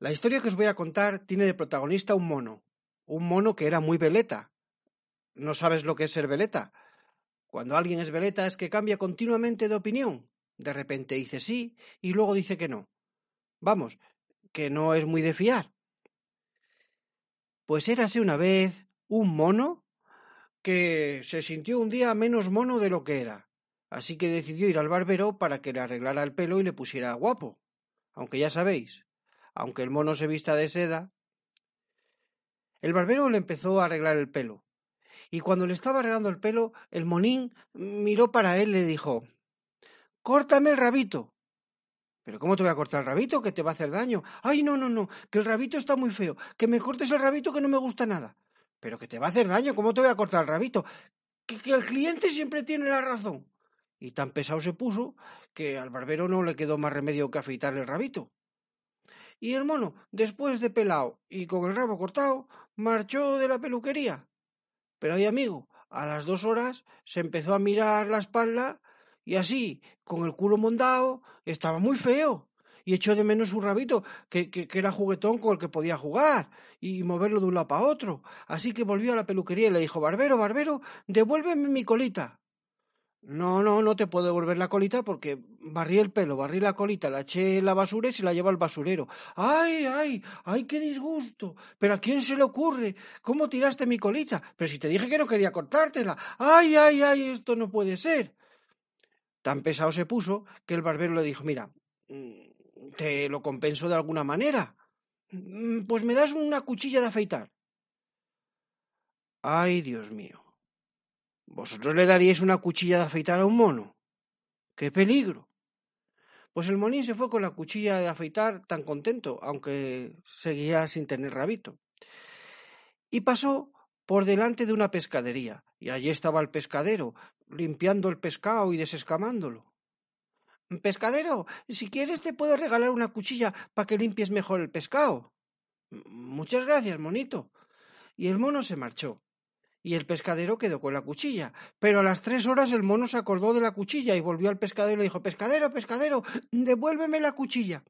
La historia que os voy a contar tiene de protagonista un mono, un mono que era muy veleta. ¿No sabes lo que es ser veleta? Cuando alguien es veleta es que cambia continuamente de opinión. De repente dice sí y luego dice que no. Vamos, que no es muy de fiar. Pues érase una vez un mono que se sintió un día menos mono de lo que era, así que decidió ir al barbero para que le arreglara el pelo y le pusiera guapo. Aunque ya sabéis, aunque el mono se vista de seda. El barbero le empezó a arreglar el pelo, y cuando le estaba arreglando el pelo, el monín miró para él y le dijo Córtame el rabito. ¿Pero cómo te voy a cortar el rabito? Que te va a hacer daño. Ay, no, no, no, que el rabito está muy feo. Que me cortes el rabito que no me gusta nada. Pero que te va a hacer daño, ¿cómo te voy a cortar el rabito? Que, que el cliente siempre tiene la razón. Y tan pesado se puso que al barbero no le quedó más remedio que afeitarle el rabito. Y el mono, después de pelao y con el rabo cortado, marchó de la peluquería. Pero ahí, amigo, a las dos horas se empezó a mirar la espalda y así, con el culo mondado, estaba muy feo y echó de menos su rabito, que, que, era juguetón con el que podía jugar y moverlo de un lado para otro. Así que volvió a la peluquería y le dijo, Barbero, Barbero, devuélveme mi colita. No, no, no te puedo devolver la colita porque barrí el pelo, barrí la colita, la eché en la basura y se la lleva al basurero. ¡Ay, ay, ay, qué disgusto! ¿Pero a quién se le ocurre? ¿Cómo tiraste mi colita? Pero si te dije que no quería cortártela. ¡Ay, ay, ay, esto no puede ser! Tan pesado se puso que el barbero le dijo, mira, te lo compenso de alguna manera. Mm, pues me das una cuchilla de afeitar. Ay, Dios mío. ¿Vosotros le daríais una cuchilla de afeitar a un mono? ¡Qué peligro! Pues el monín se fue con la cuchilla de afeitar tan contento, aunque seguía sin tener rabito. Y pasó por delante de una pescadería, y allí estaba el pescadero, limpiando el pescado y desescamándolo. Pescadero, si quieres te puedo regalar una cuchilla para que limpies mejor el pescado. Muchas gracias, monito. Y el mono se marchó. Y el pescadero quedó con la cuchilla. Pero a las tres horas el mono se acordó de la cuchilla y volvió al pescadero y le dijo Pescadero, pescadero, devuélveme la cuchilla.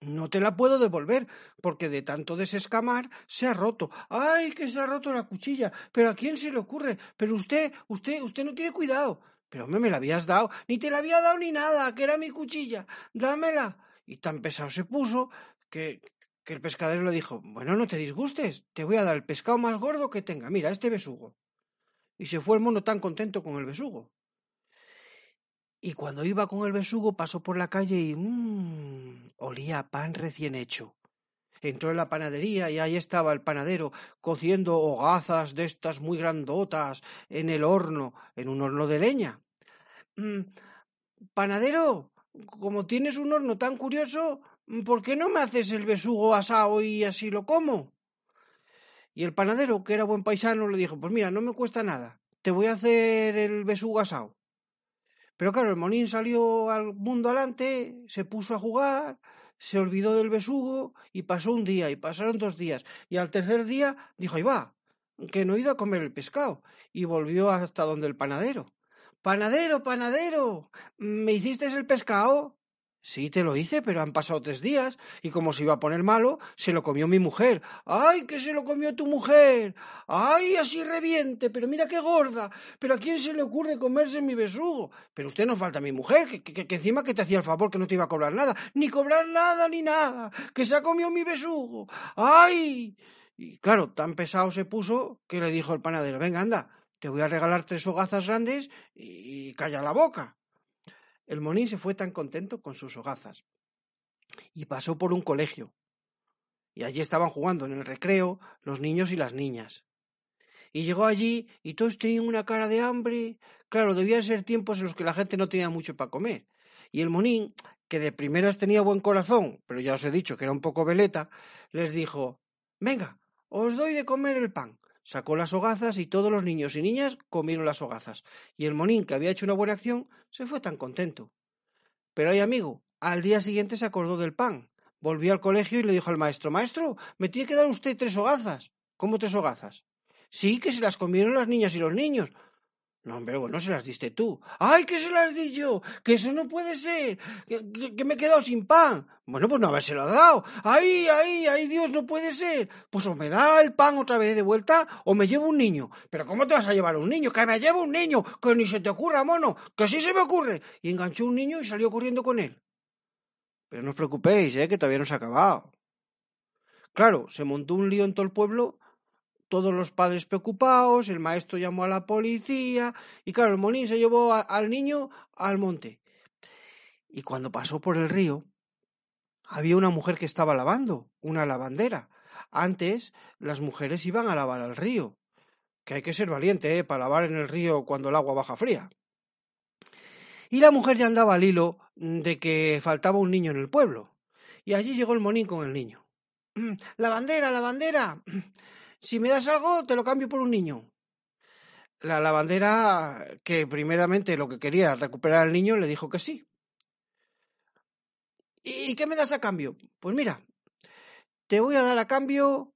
No te la puedo devolver, porque de tanto desescamar se ha roto. ¡Ay, que se ha roto la cuchilla! ¿Pero a quién se le ocurre? Pero usted, usted, usted no tiene cuidado. Pero me, me la habías dado, ni te la había dado ni nada, que era mi cuchilla. Dámela. Y tan pesado se puso que, que el pescadero le dijo, bueno, no te disgustes, te voy a dar el pescado más gordo que tenga. Mira, este besugo. Y se fue el mono tan contento con el besugo. Y cuando iba con el besugo pasó por la calle y mmm, olía a pan recién hecho. Entró en la panadería y ahí estaba el panadero cociendo hogazas de estas muy grandotas en el horno, en un horno de leña. Mm, panadero, como tienes un horno tan curioso, ¿por qué no me haces el besugo asado y así lo como? Y el panadero, que era buen paisano, le dijo, pues mira, no me cuesta nada, te voy a hacer el besugo asado. Pero claro, el monín salió al mundo adelante, se puso a jugar, se olvidó del besugo y pasó un día y pasaron dos días. Y al tercer día dijo, ahí va, que no he ido a comer el pescado. Y volvió hasta donde el panadero. Panadero, panadero, ¿me hiciste el pescado? Sí, te lo hice, pero han pasado tres días, y como se iba a poner malo, se lo comió mi mujer. ¡Ay, que se lo comió tu mujer! ¡Ay, así reviente! Pero mira qué gorda. ¿Pero a quién se le ocurre comerse mi besugo? Pero usted no falta mi mujer, que, encima que te hacía el favor que no te iba a cobrar nada. Ni cobrar nada, ni nada. Que se ha comido mi besugo. ¡Ay! Y claro, tan pesado se puso que le dijo el panadero, venga, anda, te voy a regalar tres hogazas grandes y calla la boca. El monín se fue tan contento con sus hogazas. Y pasó por un colegio. Y allí estaban jugando en el recreo los niños y las niñas. Y llegó allí y todos tenían una cara de hambre. Claro, debían ser tiempos en los que la gente no tenía mucho para comer. Y el monín, que de primeras tenía buen corazón, pero ya os he dicho que era un poco veleta, les dijo Venga, os doy de comer el pan sacó las hogazas y todos los niños y niñas comieron las hogazas. Y el monín, que había hecho una buena acción, se fue tan contento. Pero ay, amigo, al día siguiente se acordó del pan. Volvió al colegio y le dijo al maestro, Maestro, me tiene que dar usted tres hogazas. ¿Cómo tres hogazas? Sí, que se las comieron las niñas y los niños. No, hombre, bueno, se las diste tú. ¡Ay, que se las di yo! ¡Que eso no puede ser! ¡Que, me he quedado sin pan! Bueno, pues no habérselo dado. ¡Ay, ay, ay, Dios, no puede ser! Pues o me da el pan otra vez de vuelta o me llevo un niño. ¿Pero cómo te vas a llevar un niño? ¡Que me llevo un niño! ¡Que ni se te ocurra, mono! ¡Que sí se me ocurre! Y enganchó un niño y salió corriendo con él. Pero no os preocupéis, ¿eh? que todavía no se ha acabado. Claro, se montó un lío en todo el pueblo todos los padres preocupados, el maestro llamó a la policía y claro, el monín se llevó al niño al monte. Y cuando pasó por el río, había una mujer que estaba lavando, una lavandera. Antes las mujeres iban a lavar al río, que hay que ser valiente ¿eh? para lavar en el río cuando el agua baja fría. Y la mujer ya andaba al hilo de que faltaba un niño en el pueblo. Y allí llegó el monín con el niño. ¡La bandera, la bandera! Si me das algo, te lo cambio por un niño. La lavandera, que primeramente lo que quería recuperar al niño, le dijo que sí. ¿Y qué me das a cambio? Pues mira, te voy a dar a cambio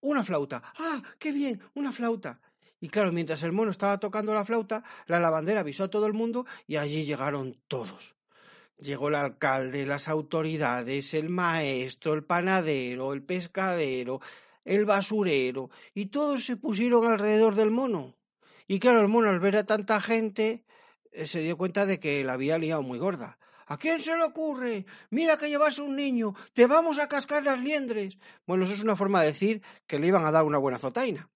una flauta. ¡Ah, qué bien! Una flauta. Y claro, mientras el mono estaba tocando la flauta, la lavandera avisó a todo el mundo y allí llegaron todos. Llegó el alcalde, las autoridades, el maestro, el panadero, el pescadero, el basurero, y todos se pusieron alrededor del mono. Y claro, el mono al ver a tanta gente eh, se dio cuenta de que la había liado muy gorda. ¿A quién se le ocurre? Mira que llevas un niño, te vamos a cascar las liendres. Bueno, eso es una forma de decir que le iban a dar una buena zotaina.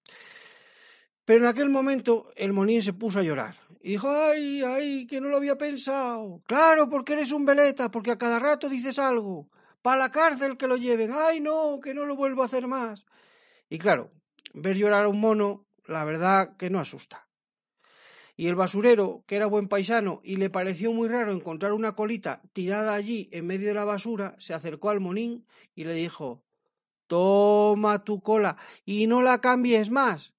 Pero en aquel momento el monín se puso a llorar y dijo, ay, ay, que no lo había pensado. Claro, porque eres un veleta, porque a cada rato dices algo. Para la cárcel que lo lleven. Ay, no, que no lo vuelvo a hacer más. Y claro, ver llorar a un mono, la verdad que no asusta. Y el basurero, que era buen paisano y le pareció muy raro encontrar una colita tirada allí en medio de la basura, se acercó al monín y le dijo Toma tu cola y no la cambies más.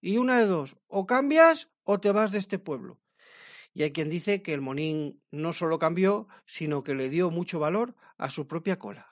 Y una de dos, o cambias o te vas de este pueblo. Y hay quien dice que el monín no solo cambió, sino que le dio mucho valor a su propia cola.